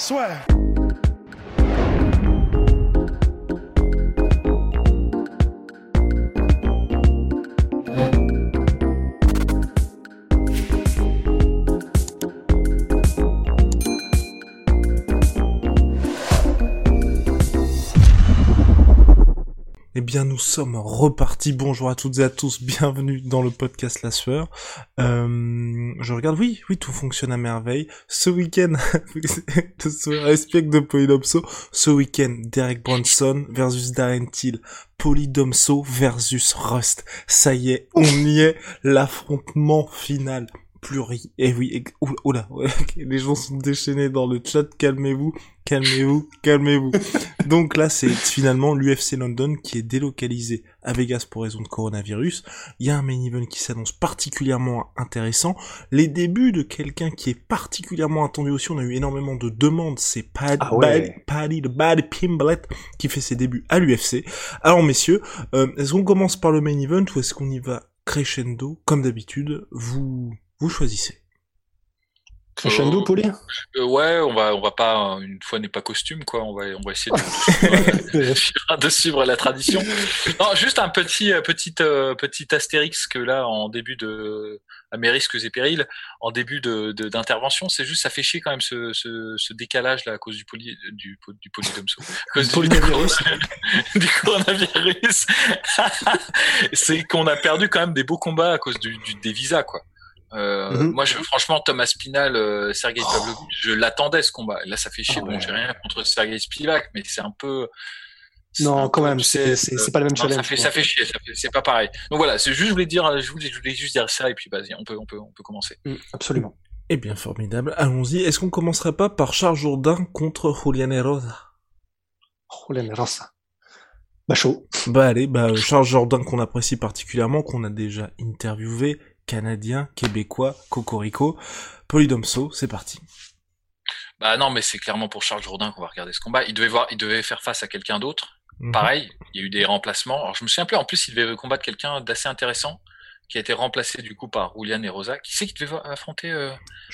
Swear. Eh bien, nous sommes repartis. Bonjour à toutes et à tous. Bienvenue dans le podcast La Sueur. Euh, je regarde, oui, oui, tout fonctionne à merveille. Ce week-end, respect de Polydomso. Ce week-end, Derek Bronson versus Darren Till. Polydomso versus Rust. Ça y est, on y est. L'affrontement final plus rien. Eh oui, et... oula, les gens sont déchaînés dans le chat. Calmez-vous, calmez-vous, calmez-vous. Donc là, c'est finalement l'UFC London qui est délocalisé à Vegas pour raison de coronavirus. Il y a un main event qui s'annonce particulièrement intéressant. Les débuts de quelqu'un qui est particulièrement attendu aussi. On a eu énormément de demandes. C'est Paddy, Ah ouais. Paddy, Bad Pimblet qui fait ses débuts à l'UFC. Alors messieurs, euh, est-ce qu'on commence par le main event ou est-ce qu'on y va crescendo? Comme d'habitude Vous vous choisissez. Crescendo, Poli Euh, ouais, on va, on va pas, euh, une fois n'est pas costume, quoi. On va, on va essayer de, de suivre, de suivre la tradition. Non, juste un petit, euh, petit, euh, petit astérix que là, en début de, à mes risques et périls, en début de, de- d'intervention, c'est juste, ça fait chier quand même ce, ce, ce décalage là à cause du poly, du, du polydomso. À cause du, Polynavirus. du coronavirus. c'est qu'on a perdu quand même des beaux combats à cause du, du- des visas, quoi. Euh, Mhm. Moi, je, franchement, Thomas Spinal, euh, Sergei Pavlovich, je l'attendais ce combat. Là, ça fait chier. Ah bon, ouais. j'ai rien contre Sergei Spivak, mais c'est un peu. Non, un quand peu, même, c'est- euh, c'est pas le même non, challenge. ça fait, quoi. ça fait chier, c'est pas pareil. Donc voilà, c'est juste, je voulais dire, je voulais, je voulais juste dire ça et puis vas-y, on peut, on peut, on peut commencer. Mm, Absolument. Eh bien, formidable. Allons-y. Est-ce qu'on commencerait pas par Charles Jourdain contre Julian Erosa Oh, la race. Bah, chaud. Bah allez, bah Charles Jourdain qu'on apprécie particulièrement, qu'on a déjà interviewé, canadien, québécois, cocorico, Polydomso, c'est parti. Bah non, mais c'est clairement pour Charles Jourdain qu'on va regarder ce combat. Il devait voir, il devait faire face à quelqu'un d'autre. Mhm. Pareil, il y a eu des remplacements. Alors je me souviens plus. En plus, il devait combattre quelqu'un d'assez intéressant qui a été remplacé du coup par Julian et Rosa. Qui c'est qui devait affronter euh,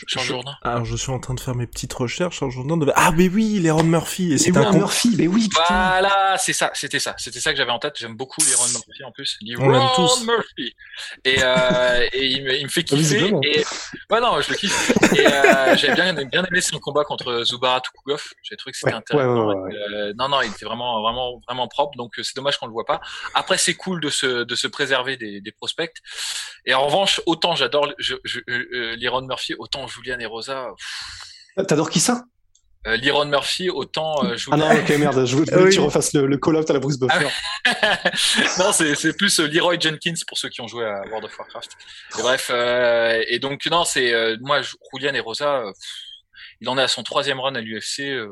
Charles Je- Jourdain? Alors je suis en train de faire mes petites recherches, Charles Jourdain devait... Ah mais oui, les Ron Murphy, et c'est un oui, con... Murphy, mais oui, putain. Voilà, c'est ça, c'était ça, c'était ça que j'avais en tête. J'aime beaucoup les Ron Murphy en plus. On l'aime Ron tous. Murphy. Et, euh, et il, me, il me fait kiffer. Visiblement. Et ouais, non, je le kiffe. Et euh, j'avais bien, bien aimé son combat contre Zubarat Tukugov. J'ai trouvé que c'était Ouais, intéressant. ouais, ouais, ouais, Euh, non, non, il était vraiment, vraiment, vraiment propre. Donc euh, c'est dommage qu'on le voit pas. Après, c'est cool de se, de se préserver des, des prospects. Et en revanche, autant j'adore euh, Liron Murphy, autant Julian et Rosa. pff, T'adores qui ça? Euh, Liron Murphy, autant euh, Ah Julian. non, ok, merde, je voulais Ah que oui. tu refasses le, le call-out à la Bruce Buffer. non, c'est plus euh, Leroy Jenkins pour ceux qui ont joué à World of Warcraft. Et bref, euh, et donc non, c'est euh, moi, Julian et Rosa, pff, il en est à son troisième run à l'UFC. euh.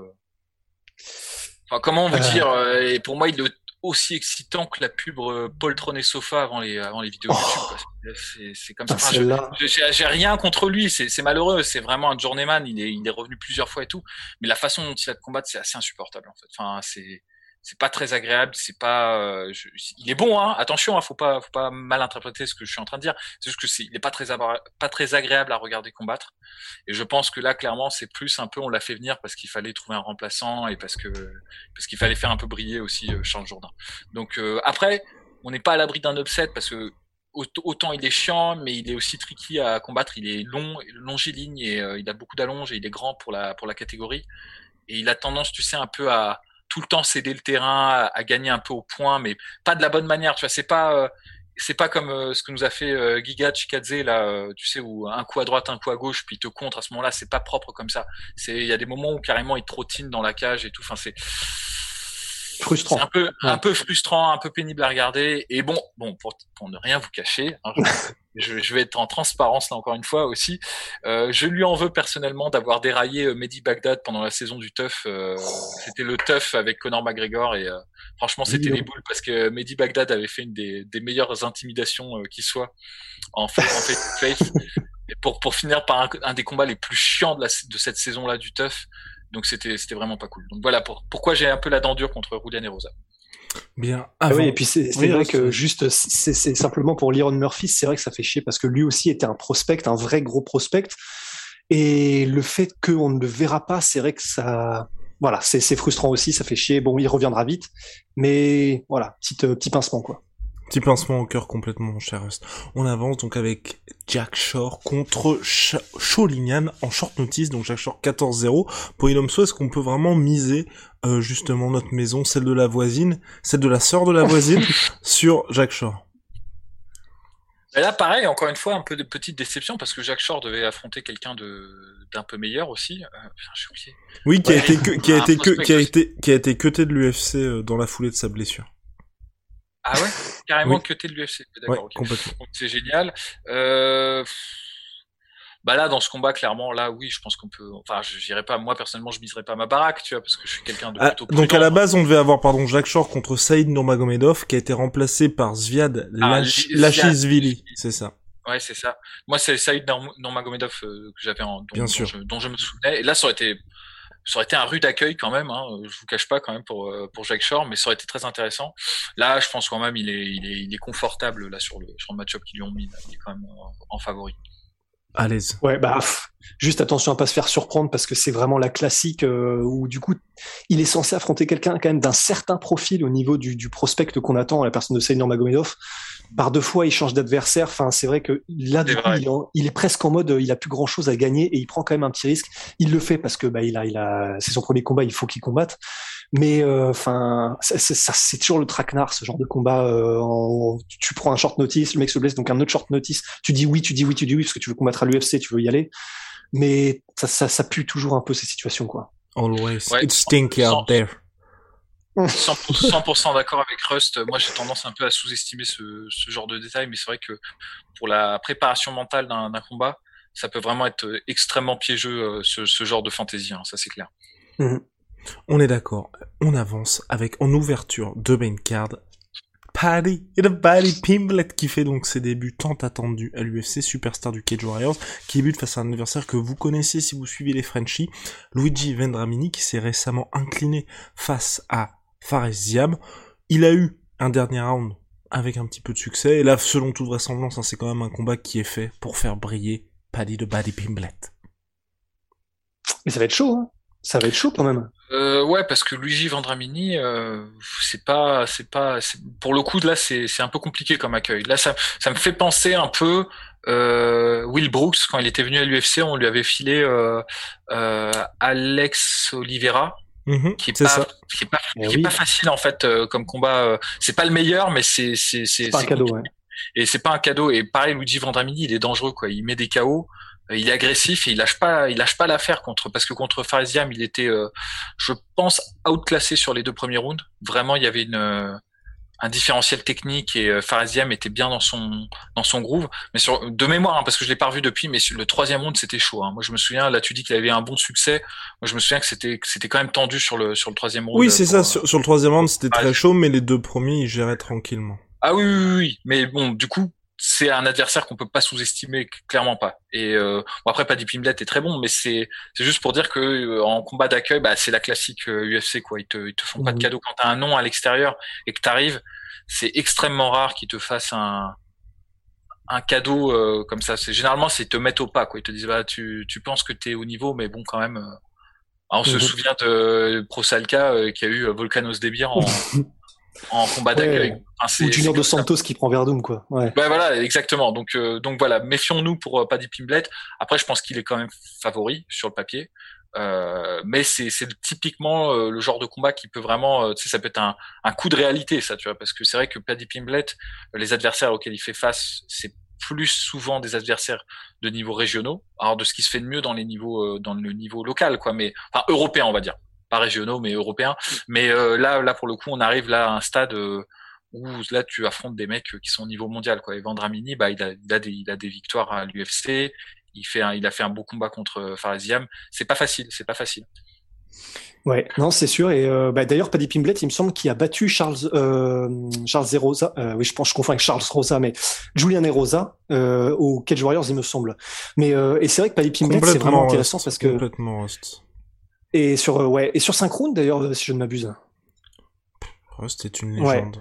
Enfin, comment vous Euh. dire euh, Et pour moi, il est aussi excitant que la pub euh, poltron et sofa avant les avant les vidéos Oh. YouTube. C'est c'est comme ça. Ah, je- J'ai rien contre lui, c'est c'est malheureux, c'est vraiment un journeyman, il est, il est revenu plusieurs fois et tout, mais la façon dont il a de combattre, c'est assez insupportable en fait. Enfin, c'est c'est pas très agréable, c'est pas, euh, il est bon, hein, attention, hein, faut pas, faut pas mal interpréter ce que je suis en train de dire. C'est juste que c'est, il est pas très, pas très agréable à regarder combattre. Et je pense que là, clairement, c'est plus un peu, on l'a fait venir parce qu'il fallait trouver un remplaçant et parce que, parce qu'il fallait faire un peu briller aussi euh, Charles Jourdain. Donc euh, après, on n'est pas à l'abri d'un upset parce que aut- autant il est chiant, mais il est aussi tricky à combattre. Il est long, longiligne et euh, il a beaucoup d'allonges et il est grand pour la pour la catégorie. Et il a tendance, tu sais, un peu à tout le temps céder le terrain, à, à gagner un peu au point, mais pas de la bonne manière. Tu vois, c'est pas euh, c'est pas comme euh, ce que nous a fait euh, Giga Chikadze là, euh, tu sais, où un coup à droite, un coup à gauche, puis il te contre à ce moment-là. C'est pas propre comme ça. C'est il y a des moments où carrément il trottine dans la cage et tout. Enfin, c'est frustrant. Un peu, un peu frustrant, un peu pénible à regarder. Et bon, bon, pour, pour ne rien vous cacher, hein, je, je, vais être en transparence là encore une fois aussi. Euh, je lui en veux personnellement d'avoir déraillé euh, Mehdi Bagdad pendant la saison du Tough. Euh, c'était le Tough avec Conor McGregor et euh, franchement c'était les boules parce que Mehdi Bagdad avait fait une des, des meilleures intimidations qui soit en fait, en fait face. Et pour, pour finir par un, un, des combats les plus chiants de, la, de cette saison-là du Tough. Donc c'était c'était vraiment pas cool. Donc voilà pour, pourquoi j'ai un peu la dent dure contre Rulian et Rosa. Bien. Ah oui, et puis c'est vrai que juste, c'est simplement pour Liron Murphy, c'est vrai que ça fait chier parce que lui aussi était un prospect, un vrai gros prospect. Et le fait qu'on ne le verra pas, c'est vrai que ça, voilà, c'est frustrant aussi, ça fait chier. Bon, il reviendra vite, mais voilà, petit, petit pincement quoi. Petit pincement au cœur complètement, mon cher Rust. On avance donc avec Jack Shore contre Sholinian en short notice, donc Jack Shore 14-0. Pour Inomso, est-ce qu'on peut vraiment miser euh, justement notre maison, celle de la voisine, celle de la sœur de la voisine, sur Jack Shore? Et là, pareil, encore une fois, un peu de petite déception parce que Jack Shore devait affronter quelqu'un de d'un peu meilleur aussi. Euh, oui, qui a été que, qui a été que, qui a été qui a été cuté de l'UFC euh, dans la foulée de sa blessure. Ah ouais? Carrément que t'es de l'UFC. D'accord. C'est génial. Euh... Bah là, dans ce combat, clairement, là, oui, je pense qu'on peut. Enfin, je dirais pas. Moi, personnellement, je miserais pas ma baraque, tu vois, parce que je suis quelqu'un de ah, plutôt. donc à la base, on devait avoir, pardon, Jacques Shore contre Saïd Nurmagomedov, qui a été remplacé par Zviad ah, Lachishvili. C'est ça. Ouais, c'est ça. Moi, c'est Saïd Nurmagomedov euh, que j'avais en. Bien sûr. dont je me souvenais. Et là, ça aurait été ça aurait été un rude accueil quand même. Hein, je vous cache pas quand même pour euh, pour Jack Shore, mais ça aurait été très intéressant. Là, je pense quand même il est il est il est confortable là sur le sur le match-up qu'ils lui ont mis. Il est quand même en, favori. À Ouais, bah juste attention à pas se faire surprendre parce que c'est vraiment la classique euh, où du coup il est censé affronter quelqu'un quand même d'un certain profil au niveau du, du prospect qu'on attend, la personne de Seigneur Magomedov par deux fois il change d'adversaire. Enfin, c'est vrai que là, du coup, il est, presque en mode, il a plus grand chose à gagner et il prend quand même un petit risque. Il le fait parce que bah, il a, il a, c'est son premier combat, il faut qu'il combatte. Mais euh, enfin, c'est toujours le traquenard, ce genre de combat. Euh, tu prends un short notice, le mec se blesse, donc un autre short notice. Tu dis oui, tu dis oui, tu dis oui parce que tu veux combattre à l'UFC, tu veux y aller. Mais ça, ça, ça pue toujours un peu ces situations, quoi. Always, it's stinky out there. 100%, d'accord avec Rust. Moi, j'ai tendance un peu à sous-estimer ce, genre de détails, mais c'est vrai que pour la préparation mentale d'un combat, ça peut vraiment être extrêmement piégeux, euh, ce, genre de fantaisie, hein, ça c'est clair. Mhm. On est d'accord. On avance avec en ouverture de main card Paddy et Paddy Pimblet qui fait donc ses débuts tant attendus à l'UFC, superstar du Cage Warriors, qui débute face à un adversaire que vous connaissez si vous suivez les Frenchies, Luigi Vendramini qui s'est récemment incliné face à Fares Ziam. Il a eu un dernier round avec un petit peu de succès. Et là, selon toute vraisemblance, hein, c'est quand même un combat qui est fait pour faire briller Paddy de Paddy Pimblet. Mais ça va être chaud, hein ça va être chaud quand même. Euh, ouais, parce que Luigi Vendramini, euh, c'est pas, c'est pas, pour le coup là, c'est c'est un peu compliqué comme accueil. Là, ça, ça me fait penser un peu euh, Will Brooks quand il était venu à l'UFC, on lui avait filé euh, euh, Alex Oliveira, Mmh, qui est, pas, qui est pas, eh est pas facile en fait euh, comme combat. Euh, c'est pas le meilleur, mais c'est c'est c'est pas un cadeau. Ouais. Et c'est pas un cadeau. Et pareil, Luigi Vendramini, il est dangereux quoi. Il met des KO, euh, il est agressif et il lâche pas, il lâche pas l'affaire contre parce que contre Faresiam, il était, je pense, outclassé sur les deux premiers rounds. Vraiment, il y avait une un différentiel technique et euh, Farasiam était bien dans son dans son groove. Mais sur de mémoire hein, parce que je l'ai pas revu depuis mais sur le troisième round c'était chaud hein. moi je me souviens là tu dis qu'il avait un bon succès. Moi je me souviens que c'était c'était quand même tendu sur le sur le troisième round oui c'est ça sur, sur, le troisième round c'était très chaud mais les deux premiers ils géraient tranquillement. Ah oui, oui, oui. Mais bon du coup c'est un adversaire qu'on peut pas sous-estimer, clairement pas. Et euh, bon après, Paddy Pimblet est très bon, mais c'est c'est juste pour dire que euh, en combat d'accueil, bah, c'est la classique UFC quoi. Ils te ils te font pas de mhm. cadeau quand t'as un nom à l'extérieur et que t'arrives. C'est extrêmement rare qu'ils te fassent un un cadeau euh, comme ça. C'est généralement c'est te mettre au pas quoi. Ils te disent bah tu tu penses que t'es au niveau, mais bon quand même. Euh, ah, on se mhm. souvient de Prosalka qui a eu Volcanos Debir en en combat d'accueil. Enfin, Ou Junior de Santos qui prend Verdum, quoi. Ouais. Bah, voilà, exactement. Donc, euh, donc voilà, méfions-nous pour euh, Paddy Pimblet. Après, je pense qu'il est quand même favori sur le papier. Euh, mais c'est, c'est typiquement euh, le genre de combat qui peut vraiment, tu sais, ça peut être un, un coup de réalité, ça, tu vois, parce que c'est vrai que Paddy Pimblet, les adversaires auxquels il fait face, c'est plus souvent des adversaires de niveau régionaux, alors de ce qui se fait de mieux dans les niveaux, dans le niveau local, quoi, mais enfin européen, on va dire pas régionaux mais européens. Mais là, là pour le coup, on arrive là à un stade où là tu affrontes des mecs qui sont au niveau mondial quoi. Et Vendramini, bah il a, il a des, il a des victoires à l'UFC. Il fait, il a fait un beau combat contre Farasiam. C'est pas facile, c'est pas facile. Ouais, non, c'est sûr. Et euh, bah, d'ailleurs, Paddy Pimblet, il me semble qu'il a battu Charles euh, Charles Rosa. Euh, oui, je pense, je confonds avec Charles Rosa, mais Julian et Rosa euh, au Cage Warriors, il me semble. Mais euh, et c'est vrai que Paddy Pimblet, c'est vraiment intéressant parce que complètement et sur euh, ouais et sur synchrone d'ailleurs, si je ne m'abuse. Rust est une légende.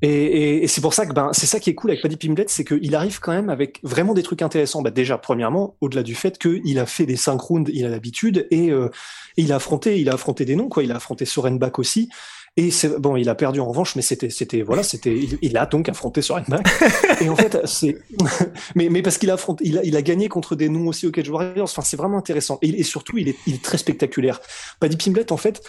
Et, et, et c'est pour ça que ben c'est ça qui est cool avec Paddy Pimblett, c'est qu'il arrive quand même avec vraiment des trucs intéressants. Bah déjà, premièrement, au-delà du fait qu'il a fait des 5 rounds, il a l'habitude et, euh, il a affronté, il a affronté des noms quoi. Il a affronté Sorenbach aussi. Et c'est bon, il a perdu en revanche, mais c'était, c'était, voilà, c'était, il, a donc affronté Sorenbach. et en fait, c'est, mais, mais parce qu'il a affronté, il a, il a gagné contre des noms aussi au Cage Warriors. Enfin, c'est vraiment intéressant. Et, et surtout, il est, il est très spectaculaire. Paddy Pimblett, en fait,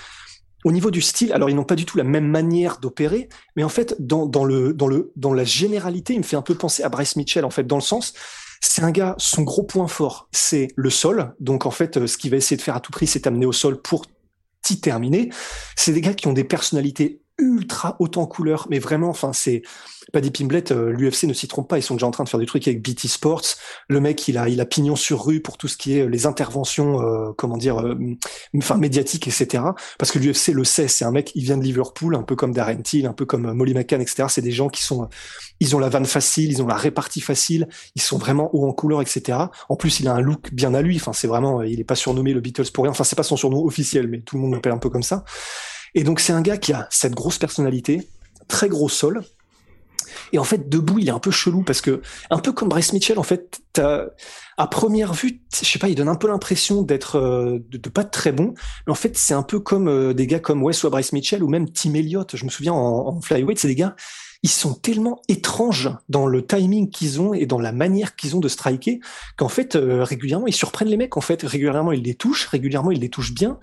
au niveau du style, alors ils n'ont pas du tout la même manière d'opérer, mais en fait, dans, dans, le, dans, le, dans la généralité, il me fait un peu penser à Bryce Mitchell, en fait, dans le sens, c'est un gars, son gros point fort, c'est le sol. Donc, en fait, ce qu'il va essayer de faire à tout prix, c'est amener au sol pour t'y terminer. C'est des gars qui ont des personnalités ultra hautes en couleur, mais vraiment, enfin, c'est, Paddy Pimblet, euh, l'UFC ne s'y trompe pas, ils sont déjà en train de faire du truc avec BT Sports. Le mec, il a, il a pignon sur rue pour tout ce qui est euh, les interventions, euh, comment dire, enfin médiatiques, etc. Parce que l'UFC le sait, c'est un mec, il vient de Liverpool, un peu comme Darren Till, un peu comme Molly McCann, etc. C'est des gens qui sont, ils ont la vanne facile, ils ont la répartie facile, ils sont vraiment hauts en couleur, etc. En plus, il a un look bien à lui. Enfin, c'est vraiment, il est pas surnommé le Beatles pour rien. Enfin, c'est pas son surnom officiel, mais tout le monde l'appelle un peu comme ça. Et donc, c'est un gars qui a cette grosse personnalité, très gros sol, et en fait, debout, il est un peu chelou parce que, un peu comme Bryce Mitchell, en fait, à première vue, je sais pas, il donne un peu l'impression d'être, euh, de, pas être très bon. Mais en fait, c'est un peu comme euh, des gars comme Wes ou Bryce Mitchell ou même Tim Elliott. Je me souviens en, en flyweight, c'est des gars, ils sont tellement étranges dans le timing qu'ils ont et dans la manière qu'ils ont de striker qu'en fait, euh, régulièrement, ils surprennent les mecs. En fait, régulièrement, ils les touchent, régulièrement, ils les touchent bien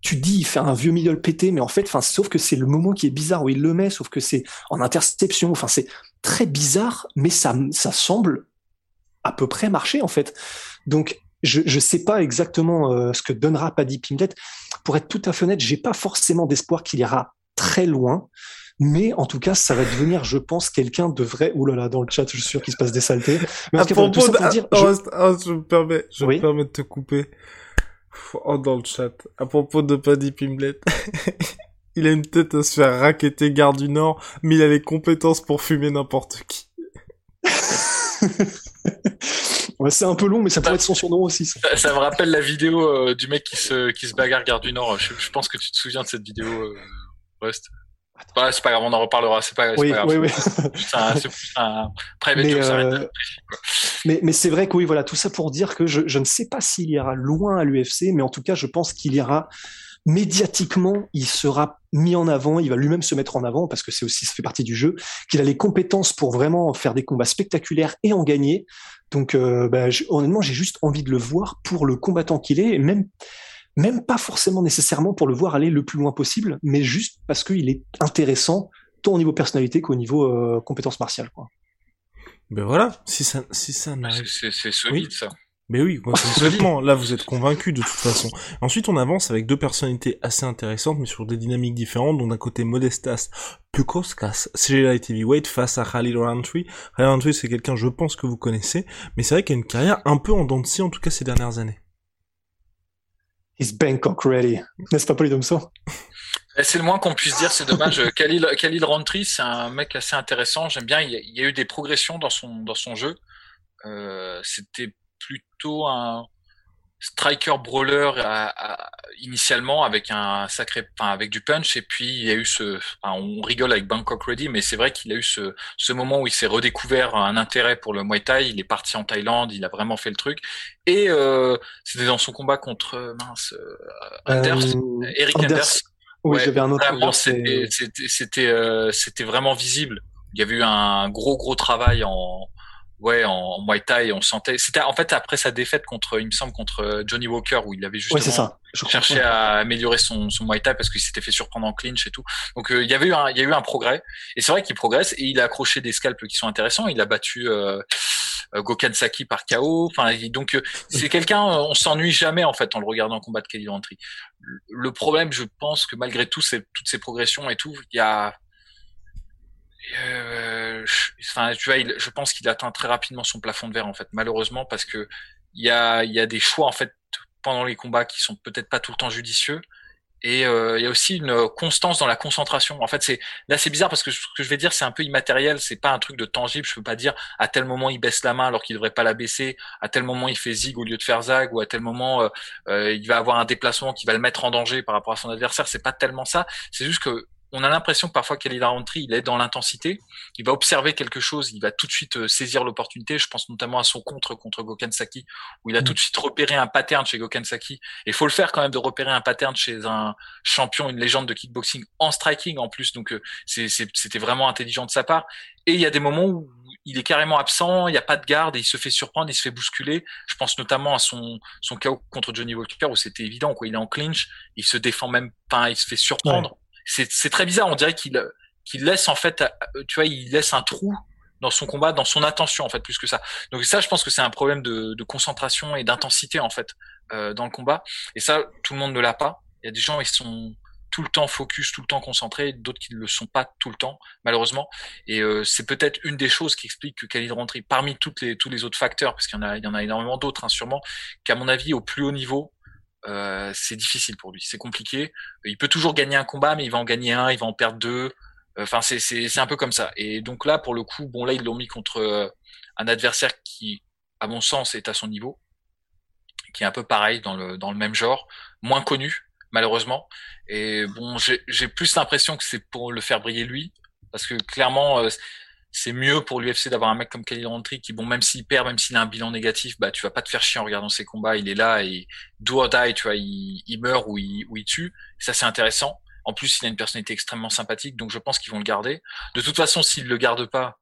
tu dis il fait un vieux middle pété, mais en fait, enfin, sauf que c'est le moment qui est bizarre où il le met, sauf que c'est en interception. Enfin, c'est très bizarre, mais ça, ça semble à peu près marcher en fait. Donc, je ne sais pas exactement euh, ce que donnera Paddy Pimlet. Pour être tout à fait honnête, j'ai pas forcément d'espoir qu'il ira très loin. Mais en tout cas, ça va devenir, je pense, quelqu'un de vrai. Ouh là là, dans le chat, je suis sûr qu'il se passe des saletés. Mais à propos de... dire, je... je... me permets, je me permets de te couper. Oh, dans le chat. À propos de Paddy Pimblett. il a une tête à se faire raqueter garde du Nord, mais il a les compétences pour fumer n'importe qui. ouais, c'est un peu long, mais ça, pourrait être son surnom aussi. Ça, ça me rappelle la vidéo euh, du mec qui se, qui se bagarre garde du Nord. Je, je, pense que tu te souviens de cette vidéo, euh, Rust. Bah, c'est pas grave, on en reparlera. C'est pas, oui, pas grave. Oui, oui. C'est un, un private mais, euh... mais, mais c'est vrai que oui, voilà, tout ça pour dire que je, je ne sais pas s'il ira loin à l'UFC, mais en tout cas, je pense qu'il ira médiatiquement, il sera mis en avant, il va lui-même se mettre en avant parce que c'est aussi ça fait partie du jeu, qu'il a les compétences pour vraiment faire des combats spectaculaires et en gagner. Donc euh, bah, honnêtement, j'ai juste envie de le voir pour le combattant qu'il est, et même même pas forcément nécessairement pour le voir aller le plus loin possible, mais juste parce qu'il est intéressant tant au niveau personnalité qu'au niveau euh, compétences martiales. Quoi. Ben voilà, si ça, si ça C'est solide ça. Mais oui, complètement. Là, vous êtes convaincu de toute façon. Ensuite, on avance avec deux personnalités assez intéressantes, mais sur des dynamiques différentes. Donc, d'un côté, Modestas Pukoskas, CG Light Heavyweight, face à Khalil Roundtree. Khalil Roundtree, c'est quelqu'un, je pense, que vous connaissez. Mais c'est vrai qu'il a une carrière un peu en dents de scie, en tout cas, ces dernières années. Bangkok ready. N'est-ce pas, Polydomso eh, c'est le moins qu'on puisse dire, c'est dommage. Khalil, Khalil Roundtree, c'est un mec assez intéressant. J'aime bien. Il y, a, il y, a, eu des progressions dans son dans son jeu. Euh, C'était plutôt un striker brawler initialement avec un sacré, enfin avec du punch et puis il y a eu ce, on rigole avec Bangkok Ready, mais c'est vrai qu'il a eu ce, ce moment où il s'est redécouvert un intérêt pour le Muay Thai. Il est parti en Thaïlande, il a vraiment fait le truc et euh, c'était dans son combat contre mince euh, Anders, euh, Eric Anders. Oui, j'avais un autre. C'était c'était euh, c'était vraiment visible. Il y avait eu un gros gros travail en ouais, en, Muay Thai, on sentait. C'était en fait après sa défaite contre, il me semble, contre Johnny Walker où il avait justement ça. cherché à améliorer son, son Muay Thai parce qu'il s'était fait surprendre en clinch et tout. Donc euh, il y avait eu un, il y a eu un progrès. Et c'est vrai qu'il progresse et il a accroché des scalps qui sont intéressants. Il a battu. Euh, Gokhan Saki par KO. Enfin, donc c'est quelqu'un, on s'ennuie jamais en fait en le regardant combattre Kelly Rentry. Le problème, je pense que malgré tout, toutes ces progressions et tout, il y a euh, je pense qu'il atteint très rapidement son plafond de verre en fait, malheureusement, parce que il y a, y a des choix en fait pendant les combats qui sont peut-être pas tout le temps judicieux. Et euh, il y a aussi une constance dans la concentration. En fait, c'est là c'est bizarre parce que ce que je vais dire c'est un peu immatériel, c'est pas un truc de tangible. Je peux pas dire à tel moment il baisse la main alors qu'il devrait pas la baisser, à tel moment il fait zig au lieu de faire zag, ou à tel moment euh, euh il va avoir un déplacement qui va le mettre en danger par rapport à son adversaire. C'est pas tellement ça. C'est juste que on a l'impression que parfois Kelly Roundtree, il est dans l'intensité, il va observer quelque chose, il va tout de suite euh, saisir l'opportunité. Je pense notamment à son contre contre Gokhan Saki, où il a mm. tout de suite repéré un pattern chez Gokhan Saki. Et il faut le faire quand même de repérer un pattern chez un champion, une légende de kickboxing en striking en plus. Donc euh, c'était vraiment intelligent de sa part. Et il y a des moments où il est carrément absent, il n'y a pas de garde, et il se fait surprendre, il se fait bousculer. Je pense notamment à son son KO contre Johnny Walker où c'était évident quoi, il est en clinch, il se défend même, pas, il se fait surprendre c'est très bizarre. On dirait qu'il laisse en fait, euh, tu vois, il laisse un trou dans son combat, dans son attention en fait, plus que ça. Donc ça, je pense que c'est un problème de, de concentration et d'intensité en fait euh, dans le combat. Et ça, tout le monde ne l'a pas. Il y a des gens ils sont tout le temps focus, tout le temps concentrés, d'autres qui ne le sont pas tout le temps, malheureusement. Et euh, c'est peut-être une des choses qui explique que Khalid Rentry, parmi toutes les, tous les autres facteurs, parce qu'il y en a, y en a énormément d'autres, hein, sûrement, qu'à mon avis, au plus haut niveau, euh, c'est difficile pour lui, c'est compliqué. Il peut toujours gagner un combat, mais il va en gagner un, il va en perdre deux. Enfin, c'est c'est un peu comme ça. Et donc là, pour le coup, bon là, ils l'ont mis contre euh, un adversaire qui, à mon sens, est à son niveau, qui est un peu pareil dans le dans le même genre, moins connu malheureusement. Et bon, j'ai plus l'impression que c'est pour le faire briller lui, parce que clairement, euh, c'est mieux pour l'UFC d'avoir un mec comme Khalil Rountree qui, bon, même s'il perd, même s'il a un bilan négatif, bah, tu vas pas te faire chier en regardant ses combats. Il est là et do or die, tu vois, il, il meurt ou il, il tue. ça, c'est intéressant. En plus, il a une personnalité extrêmement sympathique, donc je pense qu'ils vont le garder. De toute façon, s'ils le gardent pas,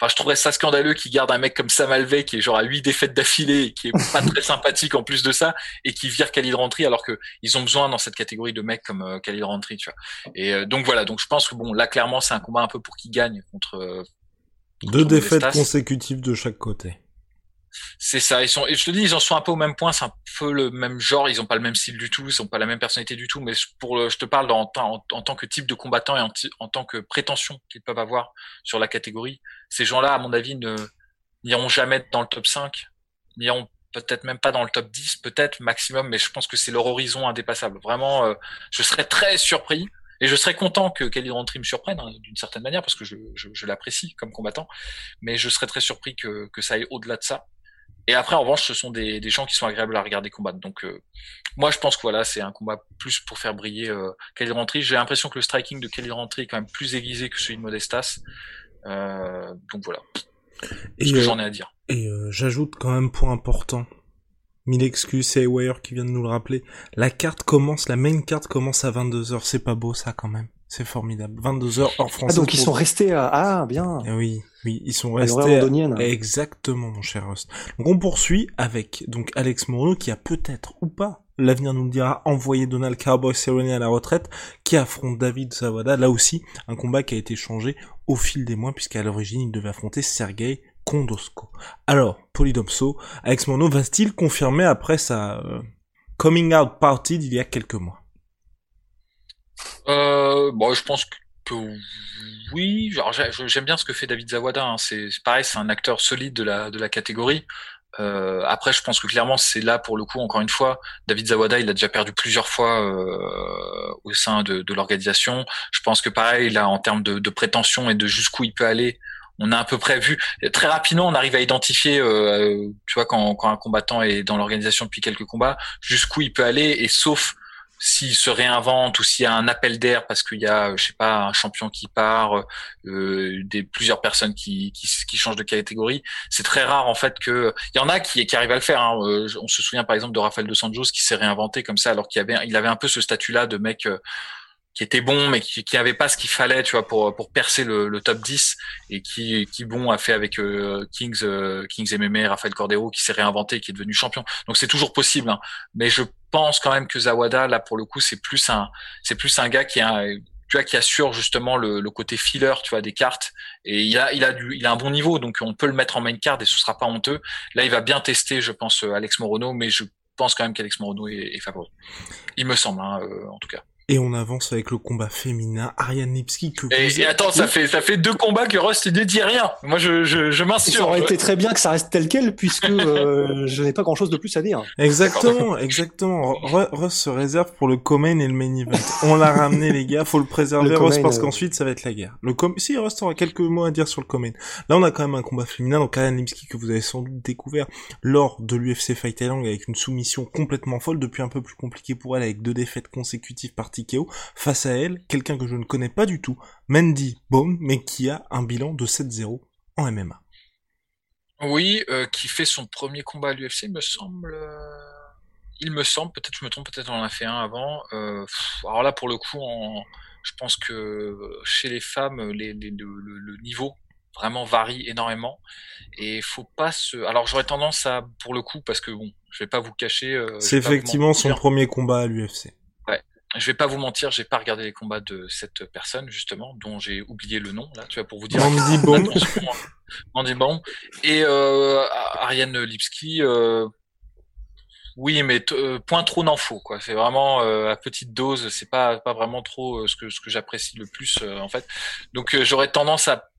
enfin, je trouverais ça scandaleux qu'ils gardent un mec comme Sam Alvey qui est genre à huit défaites d'affilée, qui est pas très sympathique en plus de ça, et qui vire Khalid Rountree alors que ils ont besoin dans cette catégorie de mecs comme euh, Khalid Rountree, tu vois. Et euh, donc voilà, donc je pense que bon, là clairement, c'est un combat un peu pour qui gagne contre euh, deux défaites consécutives de chaque côté. C'est ça. Ils sont, et je te dis, ils en sont un peu au même point. C'est un peu le même genre. Ils ont pas le même style du tout. Ils ont pas la même personnalité du tout. Mais pour, je te parle en, en, tant que type de combattant et en, tant que prétention qu'ils peuvent avoir sur la catégorie. Ces gens-là, à mon avis, ne n'iront jamais dans le top 5, n'iront peut-être même pas dans le top 10, peut-être maximum. Mais je pense que c'est leur horizon indépassable. Vraiment, euh, je serais très surpris et je serais content que Kelly Rountree me surprenne hein, d'une certaine manière parce que je, je, je l'apprécie comme combattant, mais je serais très surpris que, que ça aille au-delà de ça. Et après, en revanche, ce sont des, des gens qui sont agréables à regarder combattre. Donc, euh, moi, je pense que voilà, c'est un combat plus pour faire briller euh, Kelly Rountree. J'ai l'impression que le striking de Kelly Rountree est quand même plus aiguisé que celui de Modestas. Euh, donc voilà. Et ce que j'en ai à dire? Et j'ajoute quand même point important Mille excuses, c'est Wire qui vient de nous le rappeler. La carte commence, la main carte commence à 22h. C'est pas beau ça quand même. C'est formidable. 22h hors français. Ah donc ils sont restés à... Ah bien. Eh oui, oui, ils sont restés à... Exactement mon cher Rust. Donc on poursuit avec donc Alex Moreau qui a peut-être ou pas, l'avenir nous le dira, envoyé Donald Cowboy Cerrone à la retraite, qui affronte David Zawada. Là aussi, un combat qui a été changé au fil des mois puisqu'à l'origine il devait affronter Sergei Alors, Polydomso, Alex Mono va-t-il confirmer après sa euh, coming out party d'il y a quelques mois? Euh, Bon, je pense que oui. J'aime bien ce que fait David Zawada. Hein. C'est pareil, c'est un acteur solide de la de la catégorie. Euh, après, je pense que clairement, c'est là pour le coup, encore une fois, David Zawada, il a déjà perdu plusieurs fois au sein de, de l'organisation. Je pense que pareil, là, en termes de, de prétention et de jusqu'où il peut aller, on a à peu près vu très rapidement, on arrive à identifier, euh, tu vois, quand, un combattant est dans l'organisation depuis quelques combats, jusqu'où il peut aller, et sauf s'il se réinvente ou s'il y a un appel d'air parce qu'il y a, je sais pas, un champion qui part, euh, des plusieurs personnes qui, qui, changent de catégorie, c'est très rare en fait que il y en a qui, qui arrivent à le faire. Hein. Euh, on se souvient par exemple de Rafael dos Santos qui s'est réinventé comme ça alors qu'il avait, il avait un peu ce statut-là de mec. Euh, qui était bon mais qui, qui avait pas ce qu'il fallait tu vois pour pour percer le, le, top 10 et qui qui bon a fait avec euh, Kings euh, Kings MMA Rafael Cordero qui s'est réinventé qui est devenu champion donc c'est toujours possible hein. mais je pense quand même que Zawada là pour le coup c'est plus un c'est plus un gars qui a tu vois, qui assure justement le, le, côté filler, tu vois, des cartes. Et il a, il a du, il a un bon niveau, donc on peut le mettre en main card et ce sera pas honteux. Là, il va bien tester, je pense, Alex Morono, mais je pense quand même qu'Alex Morono est, est, favori. Il me semble, hein, en tout cas. Et on avance avec le combat féminin, Ariane Lipski que et, et, attends, ça fait ça fait deux combats que Rust ne dit rien. Moi, je je, je m'insurge. Ça aurait été très bien que ça reste tel quel, puisque euh, je n'ai pas grand chose de plus à dire. Exactement, exactement. Rust se réserve pour le Comain et le main event. On l'a ramené, les gars. Faut le préserver, Rust, parce euh... qu'ensuite ça va être la guerre. Le com si Rust aura quelques mots à dire sur le Comain. Là, on a quand même un combat féminin. Donc Ariane Lipski que vous avez sans doute découvert lors de l'UFC Fight Thailand avec une soumission complètement folle, depuis un peu plus compliqué pour elle avec deux défaites consécutives par Face à elle, quelqu'un que je ne connais pas du tout, Mandy Bone, mais qui a un bilan de 7-0 en MMA. Oui, euh, qui fait son premier combat à l'UFC, il me semble. Euh, il me semble, peut-être je me trompe, peut-être on en a fait un avant. Euh, alors là, pour le coup, je pense que chez les femmes, les, les, le, le, niveau vraiment varie énormément et faut pas se alors j'aurais tendance à pour le coup parce que bon je vais pas vous cacher euh, c'est effectivement son premier combat à l'UFC je vais pas vous mentir, j'ai pas regardé les combats de cette personne justement, dont j'ai oublié le nom là, tu vois, pour vous dire. Mandy Baum. Mandy Baum. Et euh, Ariane Lipski. Euh, oui, mais euh, point trop n'en faut quoi. C'est vraiment euh, à petite dose. C'est pas pas vraiment trop euh, ce que ce que j'apprécie le plus en fait. Donc j'aurais tendance à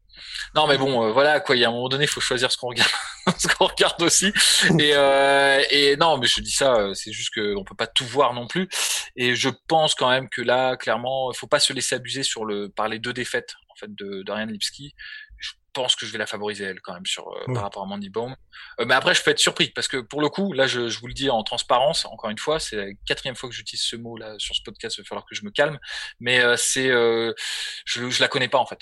non, mais bon, euh, voilà quoi. Il y a un moment donné, il faut choisir ce qu'on regarde, ce qu'on regarde aussi. Et, euh, et non, mais je dis ça, euh, c'est juste qu'on peut pas tout voir non plus. Et je pense quand même que là, clairement, il faut pas se laisser abuser sur le par les deux défaites en fait de d'Ariane Lipski. Je pense que je vais la favoriser elle quand même sur euh, par rapport à Mandy Baum. Euh, mais après, je peux être surpris parce que pour le coup, là, je, je vous le dis en transparence, encore une fois, c'est la quatrième fois que j'utilise ce mot là sur ce podcast. Il va falloir que je me calme. Mais euh, c'est, je, je la connais pas en fait.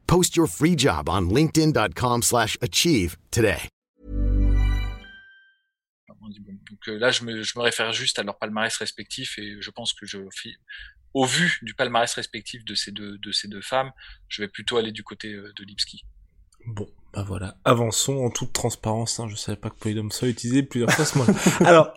Post your free job on linkedin.com slash achieve today. Donc euh, là, je me, je me, réfère juste à leur palmarès respectif et je pense que je, au vu du palmarès respectif de ces deux, de ces deux femmes, je vais plutôt aller du côté euh, de Lipski. Bon, bah voilà, avançons en toute transparence. Hein. Je savais pas que Polydome soit utilisé plusieurs fois ce mois. Alors,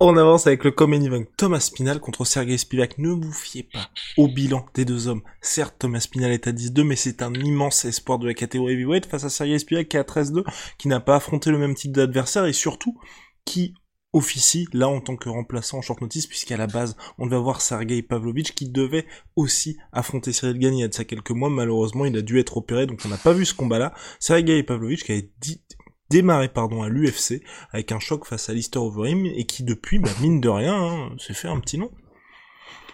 on avance avec le common event Thomas Spinal contre Sergei Spivak. Ne vous fiez pas au bilan des deux hommes. Certes, Thomas Spinal est à 10-2, mais c'est un immense espoir de la catégorie heavyweight face à Sergei Spivak qui est à 13-2, qui n'a pas affronté le même type d'adversaire et surtout qui officie là en tant que remplaçant en short notice puisqu'à la base on devait avoir Sergei Pavlovich qui devait aussi affronter Cyril Gagné il y a de ça quelques mois malheureusement il a dû être opéré donc on n'a pas vu ce combat là Sergei Pavlovich qui a dit démarré pardon à l'UFC avec un choc face à Lister Overeem et qui depuis bah, mine de rien hein, s'est fait un petit nom.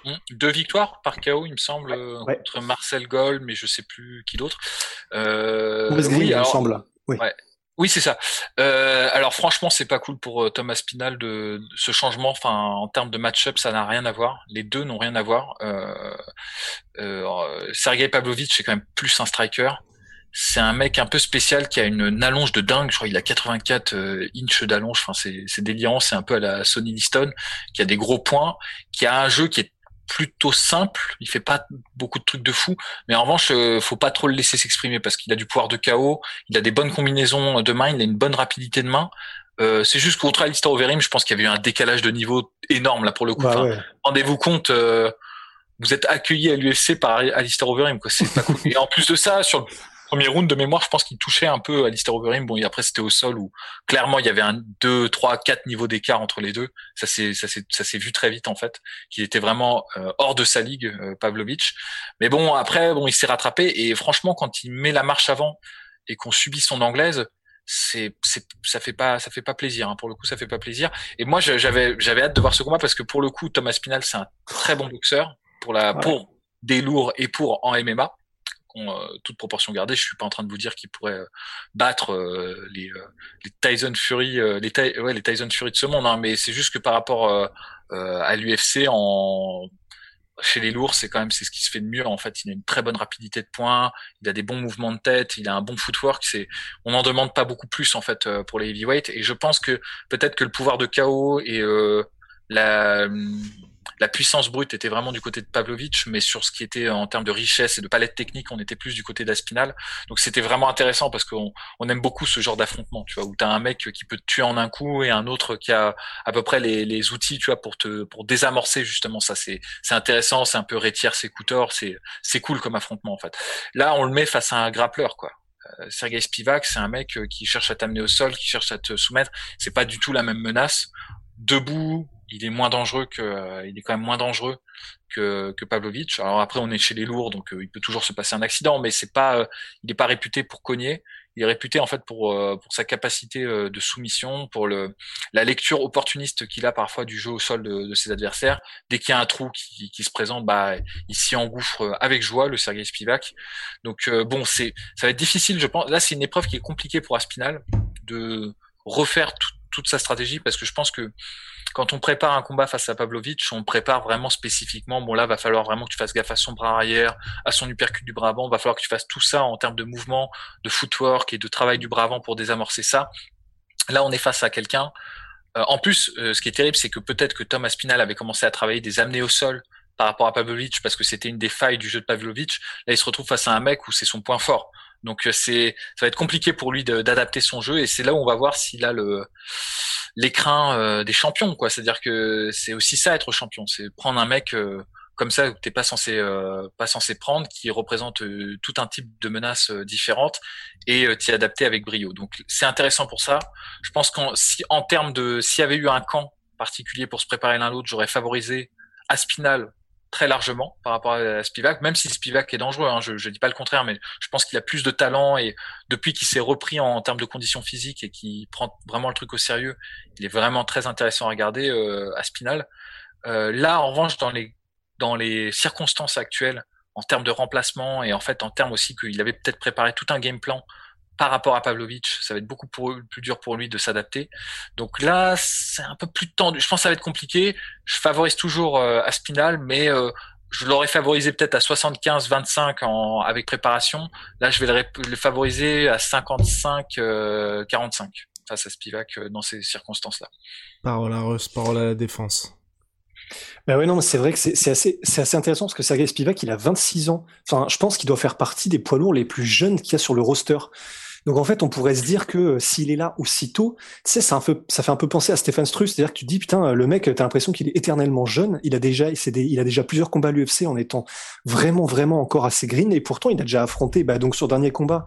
Mmh. Deux victoires par KO, il me semble, ouais. contre Marcel Gold, mais je sais plus qui d'autre. Euh, oui, alors, il me semble. Oui. Ouais. Oui, c'est ça. Euh, alors franchement, c'est pas cool pour euh, Thomas Pinal de, de, ce changement. Enfin, en termes de match-up, ça n'a rien à voir. Les deux n'ont rien à voir. Euh, euh, Sergei Pavlovich, c'est quand même plus un striker c'est un mec un peu spécial qui a une, allonge de dingue. Je crois qu'il a 84 euh, inches d'allonge. Enfin, c'est délirant. C'est un peu à la Sonny Liston, qui a des gros points, qui a un jeu qui est plutôt simple. Il fait pas beaucoup de trucs de fou, mais en revanche, euh, faut pas trop le laisser s'exprimer parce qu'il a du pouvoir de chaos. Il a des bonnes combinaisons de main. Il a une bonne rapidité de main. Euh, c'est juste contre Alistair Overeem, je pense qu'il y avait eu un décalage de niveau énorme là pour le coup. Bah ouais. Rendez-vous compte. Euh, vous êtes accueilli à l'UFC par Alistair Overeem, quoi. C'est pas cool. Et en plus de ça, sur le premier round de mémoire, je pense qu'il touchait un peu Alistair Overeem. Bon, et après c'était au sol où clairement il y avait un 2, 3, 4 niveaux d'écart entre les deux. Ça s'est ça s'est ça s'est vu très vite en fait qu'il était vraiment euh, hors de sa ligue euh, Pavlovich. Mais bon, après bon, il s'est rattrapé et franchement quand il met la marche avant et qu'on subit son anglaise, c'est c'est ça fait pas ça fait pas plaisir hein. pour le coup ça fait pas plaisir et moi j'avais j'avais hâte de voir ce combat parce que pour le coup Thomas Pinal c'est un très bon boxeur pour la ouais. pour des lourds et pour en MMA euh, toute proportion gardée, je suis pas en train de vous dire qu'il pourrait euh, battre euh, les, Tyson Fury, les, Tyson Fury de ce monde, hein, mais c'est juste que par rapport à l'UFC en chez les lourds, c'est quand même c'est ce qui se fait de mieux. En fait, il a une très bonne rapidité de poing, il a des bons mouvements de tête, il a un bon footwork. C'est, on n'en demande pas beaucoup plus en fait pour les heavyweights. Et je pense que peut-être que le pouvoir de KO et la la puissance brute était vraiment du côté de Pavlovic, mais sur ce qui était en termes de richesse et de palette technique, on était plus du côté d'Aspinal. Donc c'était vraiment intéressant parce qu'on on aime beaucoup ce genre d'affrontement, tu vois, où t'as un mec qui peut te tuer en un coup et un autre qui a à peu près les, les outils, tu vois, pour te pour désamorcer justement ça. C'est c'est intéressant, c'est un peu rétière ses couteaux, c'est c'est cool comme affrontement en fait. Là, on le met face à un grappleur, quoi. Euh, Sergei Spivak, c'est un mec euh, qui cherche à t'amener au sol, qui cherche à te soumettre. C'est pas du tout la même menace. Debout, il est moins dangereux que, euh, il est quand même moins dangereux que, que Pavlovic. Alors après, on est chez les lourds, donc euh, il peut toujours se passer un accident, mais c'est pas, euh, il n'est pas réputé pour cogner. Il est réputé en fait pour pour sa capacité de soumission, pour le la lecture opportuniste qu'il a parfois du jeu au sol de, de ses adversaires. Dès qu'il y a un trou qui, qui se présente, bah il s'y engouffre avec joie, le Sergei Spivak. Donc bon, c'est ça va être difficile, je pense. Là, c'est une épreuve qui est compliquée pour Aspinal de refaire toute sa stratégie parce que je pense que quand on prépare un combat face à Pavlovic, on prépare vraiment spécifiquement. Bon là, va falloir vraiment que tu fasses gaffe à son bras arrière, à son uppercut du bras avant. Va falloir que tu fasses tout ça en termes de mouvement, de footwork et de travail du bras avant pour désamorcer ça. Là, on est face à quelqu'un. Euh, en plus, euh, ce qui est terrible, c'est que peut-être que Tom Aspinal avait commencé à travailler des amenés au sol par rapport à Pavlovic parce que c'était une des failles du jeu de Pavlovic. Là, il se retrouve face à un mec où c'est son point fort. Donc euh, c'est ça va être compliqué pour lui d'adapter son jeu et c'est là où on va voir s'il a le l'écran euh, des champions quoi. C'est-à-dire que c'est aussi ça être champion, c'est prendre un mec euh, comme ça que t'es pas censé pas censé prendre qui représente tout un type de menaces différentes et t'y adapter avec brio. Donc c'est intéressant pour ça. Je pense qu'en si en termes de s'il y avait eu un camp particulier pour se préparer l'un l'autre, j'aurais favorisé Aspinal très largement par rapport à Spivak, même si Spivak est dangereux, hein, je ne dis pas le contraire, mais je pense qu'il a plus de talent et depuis qu'il s'est repris en, termes de conditions physiques et qu'il prend vraiment le truc au sérieux, il est vraiment très intéressant à regarder euh, à Spinal. Euh, là, en revanche, dans les dans les circonstances actuelles, en termes de remplacement et en fait en termes aussi qu'il avait peut-être préparé tout un game plan par rapport à Pavlovic, ça va être beaucoup plus dur pour lui de s'adapter. Donc là, c'est un peu plus tendu. Je pense que ça va être compliqué. Je favorise toujours euh, Aspinal, mais euh, je l'aurais favorisé peut-être à 75-25 en, avec préparation. Là, je vais le, favoriser à 55-45 euh, face à Spivak dans ces circonstances-là. Parole à Russ, parole à la défense. Ben ouais, non, c'est vrai que c'est assez, c'est assez intéressant parce que Sergei Spivak, il a 26 ans. Enfin, je pense qu'il doit faire partie des poids lourds les plus jeunes qu'il y a sur le roster. Donc en fait, on pourrait se dire que euh, s'il est là aussitôt, tu sais, ça, un peu, ça fait un peu penser à Stefan Struss, c'est-à-dire que tu dis putain, le mec, t'as l'impression qu'il est éternellement jeune. Il a déjà, il a déjà plusieurs combats à l'UFC en étant vraiment, vraiment encore assez green, et pourtant il a déjà affronté, bah, donc sur dernier combat,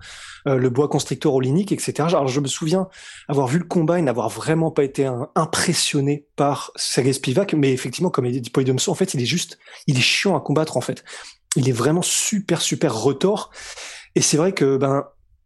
euh, le bois constrictor olinique, etc. Alors je me souviens avoir vu le combat et n'avoir vraiment pas été impressionné par Sergei Spivak, mais effectivement, comme il dit Poidomso, en fait, il est juste, il est chiant à combattre en fait. Il est vraiment super, super retort. Et c'est vrai que ben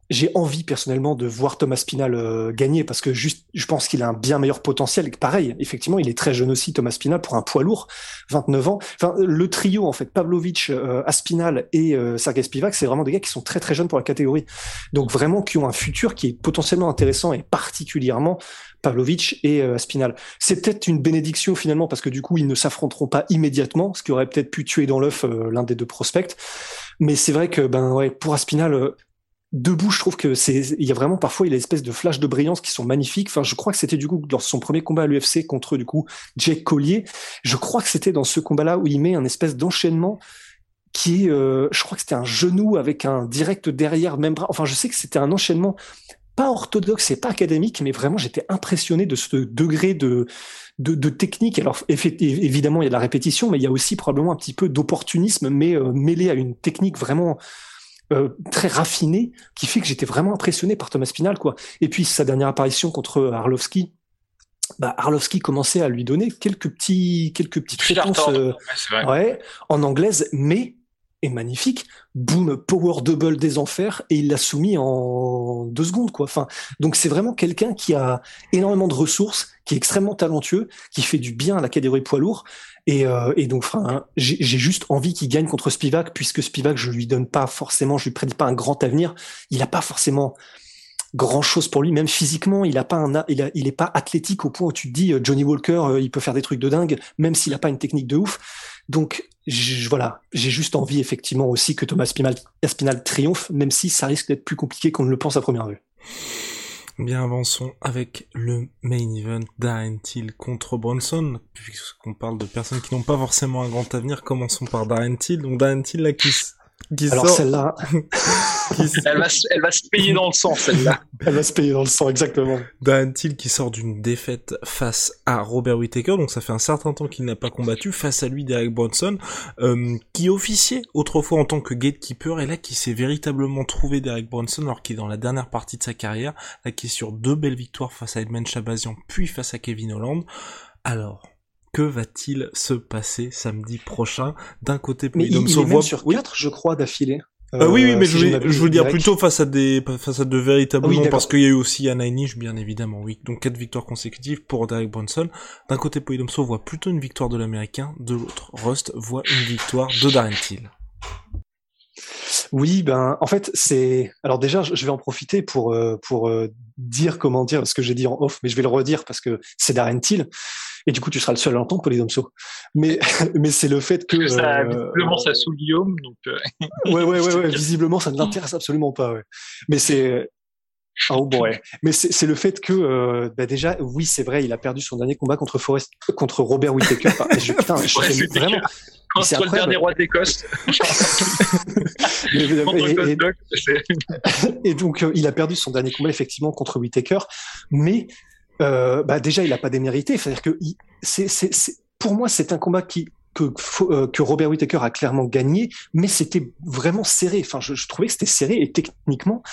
j'ai envie personnellement de voir Thomas Spinal euh, gagner parce que juste, je pense qu'il a un bien meilleur potentiel. Pareil, effectivement, il est très jeune aussi, Thomas Spinal, pour un poids lourd, 29 ans. Enfin, le trio, en fait, Pavlovic, euh, Aspinal et euh, Sergei Spivak, c'est vraiment des gars qui sont très très jeunes pour la catégorie. Donc vraiment, qui ont un futur qui est potentiellement intéressant et particulièrement Pavlovic et euh, Aspinal. C'est peut-être une bénédiction finalement parce que du coup, ils ne s'affronteront pas immédiatement, ce qui aurait peut-être pu tuer dans l'œuf l'un des deux prospects. Mais c'est vrai que ben ouais, pour Aspinal, debout, je trouve que c'est, il y a vraiment parfois il a une espèce de flash de brillance qui sont magnifiques. Enfin, je crois que c'était du coup dans son premier combat à l'UFC contre du coup Jake Collier. Je crois que c'était dans ce combat-là où il met un espèce d'enchaînement qui est, euh, je crois que c'était un genou avec un direct derrière même bras. Enfin, je sais que c'était un enchaînement pas orthodoxe et pas académique, mais vraiment j'étais impressionné de ce degré de, de, de, technique. Alors évidemment il y a de la répétition, mais il y a aussi probablement un petit peu d'opportunisme, mais euh, mêlé à une technique vraiment euh, très raffiné qui fait que j'étais vraiment impressionné par Thomas Spinal quoi. Et puis sa dernière apparition contre Arlovski, bah, Arlovski commençait à lui donner quelques petits quelques petites réponses euh, ouais, en anglaise, mais est magnifique. Boom, power double des enfers et il l'a soumis en deux secondes quoi. Enfin, donc c'est vraiment quelqu'un qui a énormément de ressources, qui est extrêmement talentueux, qui fait du bien à la catégorie poids lourd et, euh, et donc, j'ai juste envie qu'il gagne contre Spivak, puisque Spivak, je lui donne pas forcément, je lui prédis pas un grand avenir. Il a pas forcément grand chose pour lui, même physiquement, il a pas un, il, a, il est pas athlétique au point où tu te dis euh, Johnny Walker, euh, il peut faire des trucs de dingue, même s'il a pas une technique de ouf. Donc je, voilà, j'ai juste envie effectivement aussi que Thomas Aspinal, triomphe, même si ça risque d'être plus compliqué qu'on ne le pense à première vue. Bien, avançons avec le main event Darren Till contre Bronson. Puisqu'on parle de personnes qui n'ont pas forcément un grand avenir, commençons par Darren Till. Donc Darren Till, là, qui, alors celle-là, elle, va, elle va se payer dans le sang, celle-là. elle va se payer dans le sang, exactement. Dan Till qui sort d'une défaite face à Robert Whittaker, donc ça fait un certain temps qu'il n'a pas combattu, face à lui Derek Bronson, euh, qui officiait autrefois en tant que gatekeeper, et là qui s'est véritablement trouvé Derek Bronson, alors qu'il est dans la dernière partie de sa carrière, là qui est sur deux belles victoires face à Edmund Chabazian, puis face à Kevin Holland. Alors, que va-t-il se passer samedi prochain D'un côté, mais il, il est même sur quatre, je crois, d'affilée. Euh, oui, oui, mais je, veux, je veux dire plutôt face à des face à de véritables noms, parce qu'il y a eu aussi Anna bien évidemment, oui. Donc quatre victoires consécutives pour Derek Brunson. D'un côté, Poidomso voit plutôt une victoire de l'américain, de l'autre, Rust voit une victoire de Darren Till. Oui, ben en fait c'est alors déjà je vais en profiter pour euh, pour euh, dire comment dire ce que j'ai dit en off, mais je vais le redire parce que c'est Darren Till et du coup tu seras le seul à l'entendre pour les hommes Mais mais c'est le fait que ça, euh, visiblement ça sous Guillaume donc. ouais, ouais ouais ouais visiblement ça ne l'intéresse absolument pas. Ouais. Mais c'est Oh ouais. Mais c'est le fait que bah déjà, oui, c'est vrai, il a perdu son dernier combat contre contre Robert Whittaker. je, putain, je, vraiment, Contre le dernier roi d'Écosse. et, donc, euh, il a perdu son dernier combat, effectivement, contre Whitaker. Mais euh, bah, déjà, il n'a pas démérité. C'est-à-dire que pour moi, c'est un combat qui, que, euh, que Robert Whitaker a clairement gagné, mais c'était vraiment serré. Enfin, je, je trouvais que c'était serré et techniquement,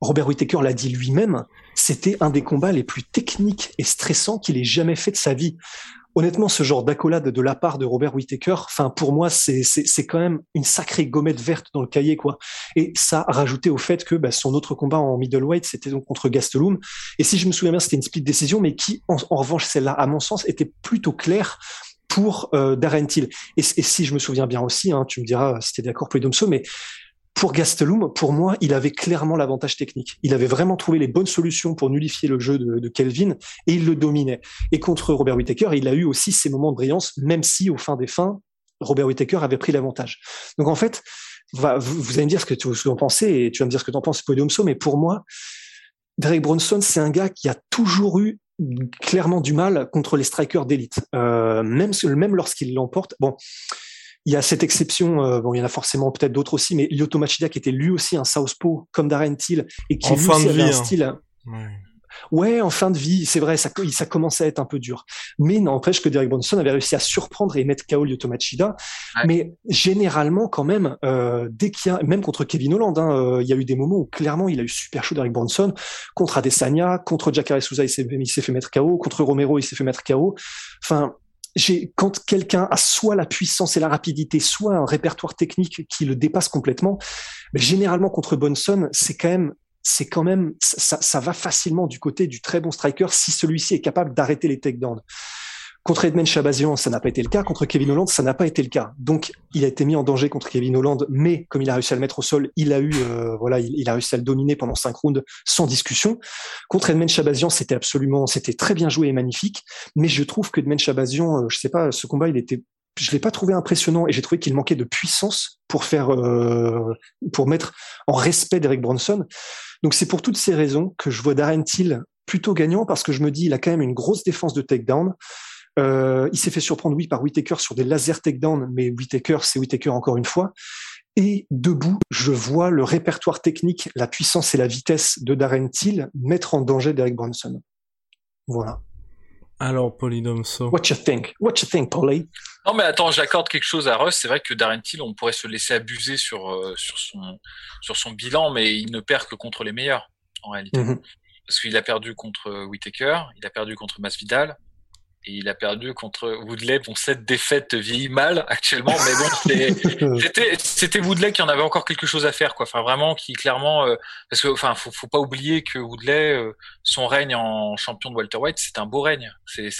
Robert Whitaker l'a dit lui-même, c'était un des combats les plus techniques et stressants qu'il ait jamais fait de sa vie honnêtement, ce genre d'accolade de la part de Robert Whittaker, enfin pour moi, c'est c'est quand même une sacrée gommette verte dans le cahier, quoi. Et ça rajouté au fait que bah, son autre combat en middleweight, c'était donc contre Gastelum. Et si je me souviens bien, c'était une split décision, mais qui, en, revanche, celle-là, à mon sens, était plutôt claire pour euh, Darren Till. Et, si je me souviens bien aussi, hein, tu me diras si tu es d'accord les mais pour Gastelum, pour moi, il avait clairement l'avantage technique. Il avait vraiment trouvé les bonnes solutions pour nullifier le jeu de, Kelvin et il le dominait. Et contre Robert Whittaker, il a eu aussi ses moments de brillance, même si au fin des fins, Robert Whittaker avait pris l'avantage. Donc en fait, vous, allez me dire ce que tu en pensez et tu vas me dire ce que tu en penses, Podiumso, mais pour moi, Derek Bronson, c'est un gars qui a toujours eu clairement du mal contre les strikers d'élite, euh, même, même lorsqu'il l'emporte. Bon, il y a cette exception, euh, bon, il y en a forcément peut-être d'autres aussi, mais Lyoto Machida qui était lui aussi un southpaw comme Darren Till et qui lui aussi avait un hein. style. Ouais. en fin de vie, c'est vrai, ça, ça commençait à être un peu dur. Mais n'empêche que Derek Bronson avait réussi à surprendre et mettre KO Lyoto Machida. Mais généralement, quand même, euh, dès qu'il y a, même contre Kevin Holland, hein, euh, il y a eu des moments où clairement il a eu super chaud Derek Bronson. Contre Adesanya, contre Jacare Souza, il s'est fait mettre KO. Contre Romero, il s'est fait mettre KO. Enfin, quand quelqu'un a soit la puissance et la rapidité, soit un répertoire technique qui le dépasse complètement, mais généralement contre Bonson, c'est quand même c'est quand même ça, ça, va facilement du côté du très bon striker si celui-ci est capable d'arrêter les takedowns. Contre Edmund Chabazian, ça n'a pas été le cas. Contre Kevin Holland, ça n'a pas été le cas. Donc, il a été mis en danger contre Kevin Holland, mais comme il a réussi à le mettre au sol, il a eu, euh, voilà, il, a réussi à le dominer pendant cinq rounds sans discussion. Contre Edmund Chabazian, c'était absolument, c'était très bien joué et magnifique. Mais je trouve que Edmund Chabazian, euh, je sais pas, ce combat, il était je l'ai pas trouvé impressionnant et j'ai trouvé qu'il manquait de puissance pour faire euh, pour mettre en respect d'Eric Bronson. Donc c'est pour toutes ces raisons que je vois Darren Till plutôt gagnant parce que je me dis il a quand même une grosse défense de takedown. Euh, il s'est fait surprendre, oui, par Whitaker sur des laser takedown, mais Whitaker, c'est Whitaker encore une fois. Et debout, je vois le répertoire technique, la puissance et la vitesse de Darren Till mettre en danger Derek Bronson. Voilà. Alors, Polydomso. What you think? What you think, Polly? Non, mais attends, j'accorde quelque chose à Russ. C'est vrai que Darren Till, on pourrait se laisser abuser sur, euh, sur, son, sur son bilan, mais il ne perd que contre les meilleurs, en réalité. Mm-hmm. Parce qu'il a perdu contre Whitaker, il a perdu contre Masvidal, et il a perdu contre Woodley. Bon, cette défaite vieillit mal actuellement, mais bon, c'était Woodley qui en avait encore quelque chose à faire, quoi. Enfin, vraiment, qui clairement, euh, parce que, enfin, faut, faut pas oublier que Woodley, euh, son règne en champion de Walter White, c'est un beau règne. C'est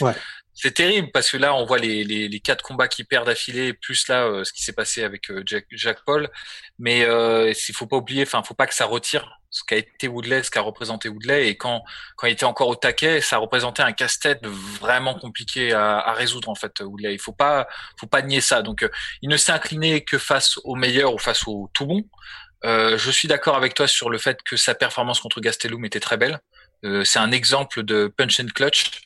c'est terrible parce que là, on voit les, les, les quatre combats qu'il perd d'affilée, plus là, euh, ce qui s'est passé avec Jack, Jack Paul. Mais euh, il faut pas oublier, enfin, faut pas que ça retire ce qu'a été Woodley, ce qu'a représenté Woodley, et quand quand il était encore au taquet, ça représentait un casse-tête vraiment compliqué à, à, résoudre en fait. Woodley, il faut pas faut pas nier ça. Donc il ne s'est incliné que face au meilleur ou face au tout bon. Euh, je suis d'accord avec toi sur le fait que sa performance contre Gastelum était très belle. Euh, c'est un exemple de punch and clutch.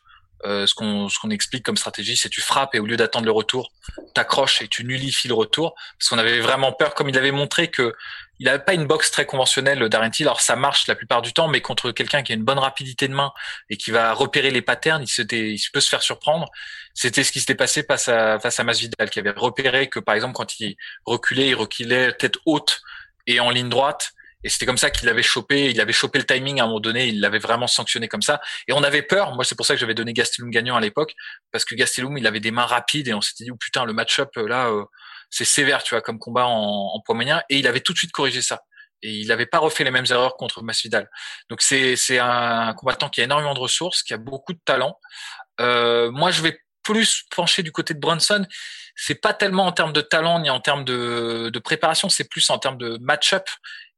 Euh, ce qu'on ce qu'on explique comme stratégie, c'est tu frappes et au lieu d'attendre le retour, t'accroches et tu nullifies le retour. Parce qu'on avait vraiment peur, comme il avait montré que il n'avait pas une boxe très conventionnelle d'Arentil. Alors ça marche la plupart du temps, mais contre quelqu'un qui a une bonne rapidité de main et qui va repérer les patterns, il, se il peut se faire surprendre. C'était ce qui s'était passé face à face à Masvidal, qui avait repéré que par exemple quand il reculait, il reculait tête haute et en ligne droite. Et c'était comme ça qu'il avait chopé, il avait chopé le timing à un moment donné, il l'avait vraiment sanctionné comme ça. Et on avait peur, moi c'est pour ça que j'avais donné Gastelum gagnant à l'époque, parce que Gastelum il avait des mains rapides et on s'était dit, oh putain, le match-up là, euh, c'est sévère, tu vois, comme combat en, en poids moyen. Et il avait tout de suite corrigé ça. Et il n'avait pas refait les mêmes erreurs contre Masvidal. Donc c'est c'est un combattant qui a énormément de ressources, qui a beaucoup de talent. Euh, moi je vais plus pencher du côté de Brunson c'est pas tellement en termes de talent ni en termes de, de préparation, c'est plus en termes de match-up.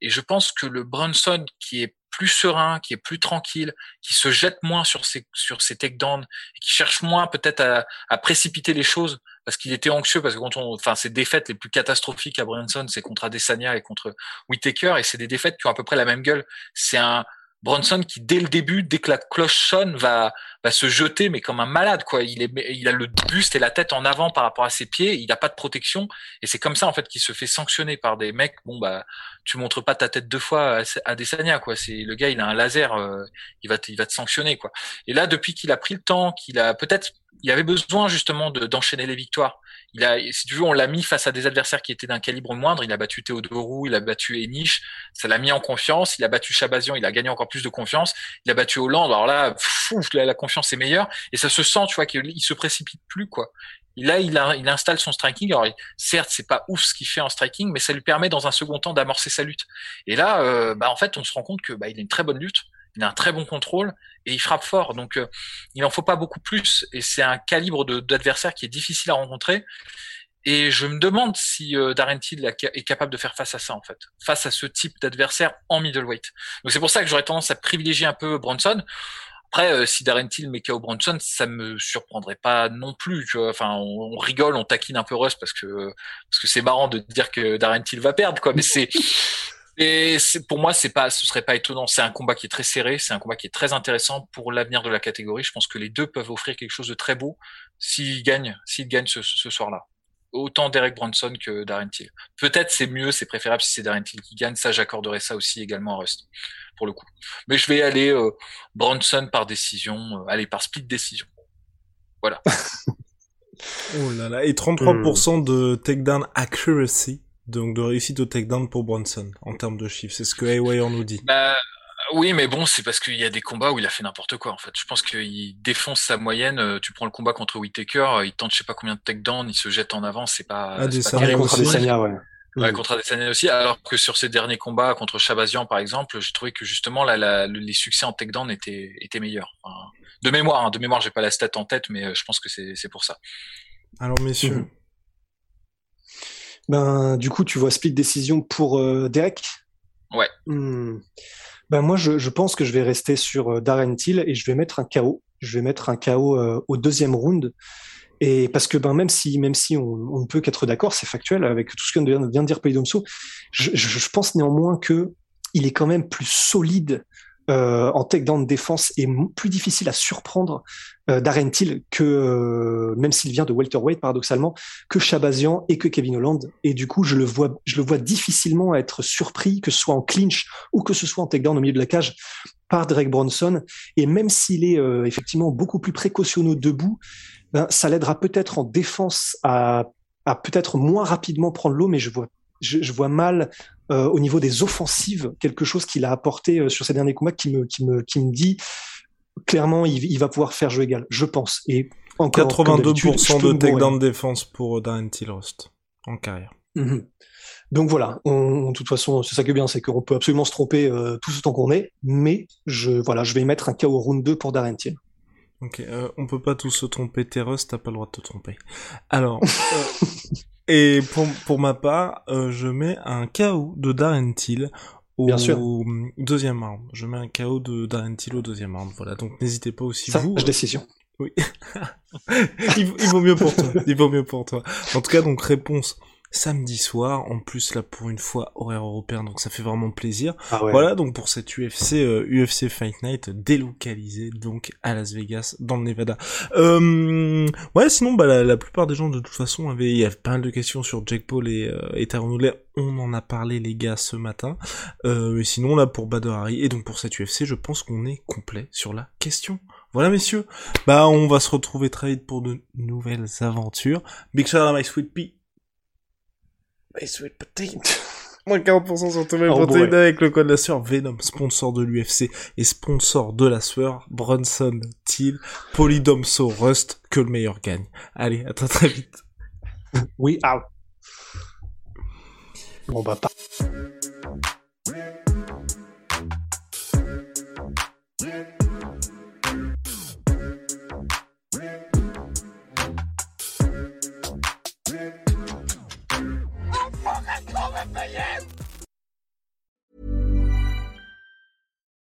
Et je pense que le Brunson qui est plus serein, qui est plus tranquille, qui se jette moins sur ses sur ses takedowns, qui cherche moins peut-être à, à, précipiter les choses parce qu'il était anxieux parce que quand on, enfin, ses défaites les plus catastrophiques à Brunson, c'est contre Adesanya et contre Whitaker et c'est des défaites qui ont à peu près la même gueule. C'est un Bronson qui dès le début, dès que la cloche sonne, va va se jeter mais comme un malade quoi. Il il a le buste et la tête en avant par rapport à ses pieds, il n'a pas de protection et c'est comme ça en fait qu'il se fait sanctionner par des mecs. Bon bah tu montres pas ta tête deux fois à, Desania quoi. C'est le gars il a un laser, euh, il va te, il va te sanctionner quoi. Et là depuis qu'il a pris le temps, qu'il a peut-être il avait besoin justement d'enchaîner les victoires. Il a, si tu veux, on l'a mis face à des adversaires qui étaient d'un calibre moindre. Il a battu Théodorou, il a battu Enish, ça l'a mis en confiance. Il a battu Chabazian, il a gagné encore plus de confiance. Il a battu Hollande. Alors là, la confiance est meilleure et ça se sent, tu vois, qu'il se précipite plus quoi. Là, il, installe son striking. Alors, certes, c'est pas ouf ce qu'il fait en striking, mais ça lui permet dans un second temps d'amorcer sa lutte. Et là, euh, bah, en fait, on se rend compte que bah, il a une très bonne lutte il a un très bon contrôle et il frappe fort. Donc, euh, il en faut pas beaucoup plus. Et c'est un calibre d'adversaire qui est difficile à rencontrer. Et je me demande si euh, Darren Till est capable de faire face à ça, en fait, face à ce type d'adversaire en middleweight. Donc, c'est pour ça que j'aurais tendance à privilégier un peu Bronson. Après, euh, si Darren Till met KO Bronson, ça me surprendrait pas non plus. Tu vois. Enfin, on, rigole, on taquine un peu Russ parce que parce que c'est marrant de dire que Darren Till va perdre, quoi. Mais c'est et pour moi, c'est pas, ce serait pas étonnant. C'est un combat qui est très serré, c'est un combat qui est très intéressant pour l'avenir de la catégorie. Je pense que les deux peuvent offrir quelque chose de très beau s'ils gagnent, s'ils gagnent ce, ce soir-là. Autant Derek Bronson que Darren Till. Peut-être c'est mieux, c'est préférable si c'est Darren Till qui gagne. Ça, j'accorderais ça aussi également à Rust, pour le coup. Mais je vais aller euh, Bronson par décision, euh, aller par split décision. Voilà. oh là là. Et 33% de takedown accuracy donc de réussite au takedown pour Bronson en termes de chiffres. C'est ce que Haywire nous dit. Bah, oui, mais bon, c'est parce qu'il y a des combats où il a fait n'importe quoi en fait. Je pense qu'il défonce sa moyenne. Euh, tu prends le combat contre Whitaker, euh, il tente je sais pas combien de takedowns, il se jette en avant, c'est pas. Ah, des contre Adesanya, ouais. Ouais, contre Adesanya aussi. Alors que sur ses derniers combats contre Chabazian, par exemple, j'ai trouvé que justement là, les succès en takedown étaient étaient meilleurs. de mémoire, hein, de mémoire, j'ai pas la stat en tête, mais euh, je pense que c'est c'est pour ça. Alors messieurs. Mhm. Ben, du coup, tu vois split décision pour euh, Derek? Ouais. Hmm. Ben, moi, je, pense que je vais rester sur euh, Darren Till et je vais mettre un KO. Je vais mettre un KO euh, au deuxième round. Et parce que ben, même si, même si on, on ne peut qu'être d'accord, c'est factuel avec tout ce que vient de dire Paydomso, je, je, je pense néanmoins que il est quand même plus solide euh, en takedown de défense est plus difficile à surprendre euh, Till que euh, même s'il vient de welterweight paradoxalement que Shabazian et que Kevin Holland. Et du coup je le vois je le vois difficilement être surpris que ce soit en clinch ou que ce soit en takedown au milieu de la cage par Derek Bronson et même s'il est euh, effectivement beaucoup plus précautionneux debout ben, ça l'aidera peut-être en défense à, à peut-être moins rapidement prendre l'eau mais je vois je, je vois mal euh, au niveau des offensives, quelque chose qu'il a apporté euh, sur ces derniers combats qui me, qui me, qui me dit clairement il, il va pouvoir faire jeu égal, je pense. Et encore 82% de takedown de défense pour euh, Darren Tilrost en carrière. Mhm. Donc voilà, on, de toute façon, c'est ça qui est bien, c'est qu'on peut absolument se tromper euh, tout ce temps qu'on est, mais je voilà, je vais mettre un KO round 2 pour Darren Till. Ok, euh, on peut pas tous se tromper, Terreuse, t'as pas le droit de te tromper. Alors, Et pour, pour ma part, euh, je mets un KO de Darren Till au Bien sûr. deuxième round. Je mets un KO de Darren Till au deuxième round. Voilà, donc n'hésitez pas aussi Sage vous. décision. Oui. il, il vaut mieux pour toi. Il vaut mieux pour toi. En tout cas, donc réponse samedi soir. En plus là pour une fois horaire européen, donc ça fait vraiment plaisir. Ah ouais. Voilà donc pour cette UFC euh, UFC Fight Night délocalisée donc à Las Vegas dans le Nevada. Euh, ouais sinon bah la, la plupart des gens de toute façon avaient il y a pas mal de questions sur Jack Paul et, euh, et Tyron. On en a parlé les gars ce matin. Euh, mais sinon là pour Bader Hari et donc pour cette UFC je pense qu'on est complet sur la question. Voilà messieurs, bah on va se retrouver très vite pour de nouvelles aventures. Big shout out à My Sweet Pea. My Sweet Potato. Moins 40% sur tous mes Oh protéines boy. avec le code la sueur Venom, sponsor de l'UFC et sponsor de la sueur Bronson, Till, Polydomso, Rust, que le meilleur gagne. Allez, à très très vite. Oui, out. Bon bah, pas.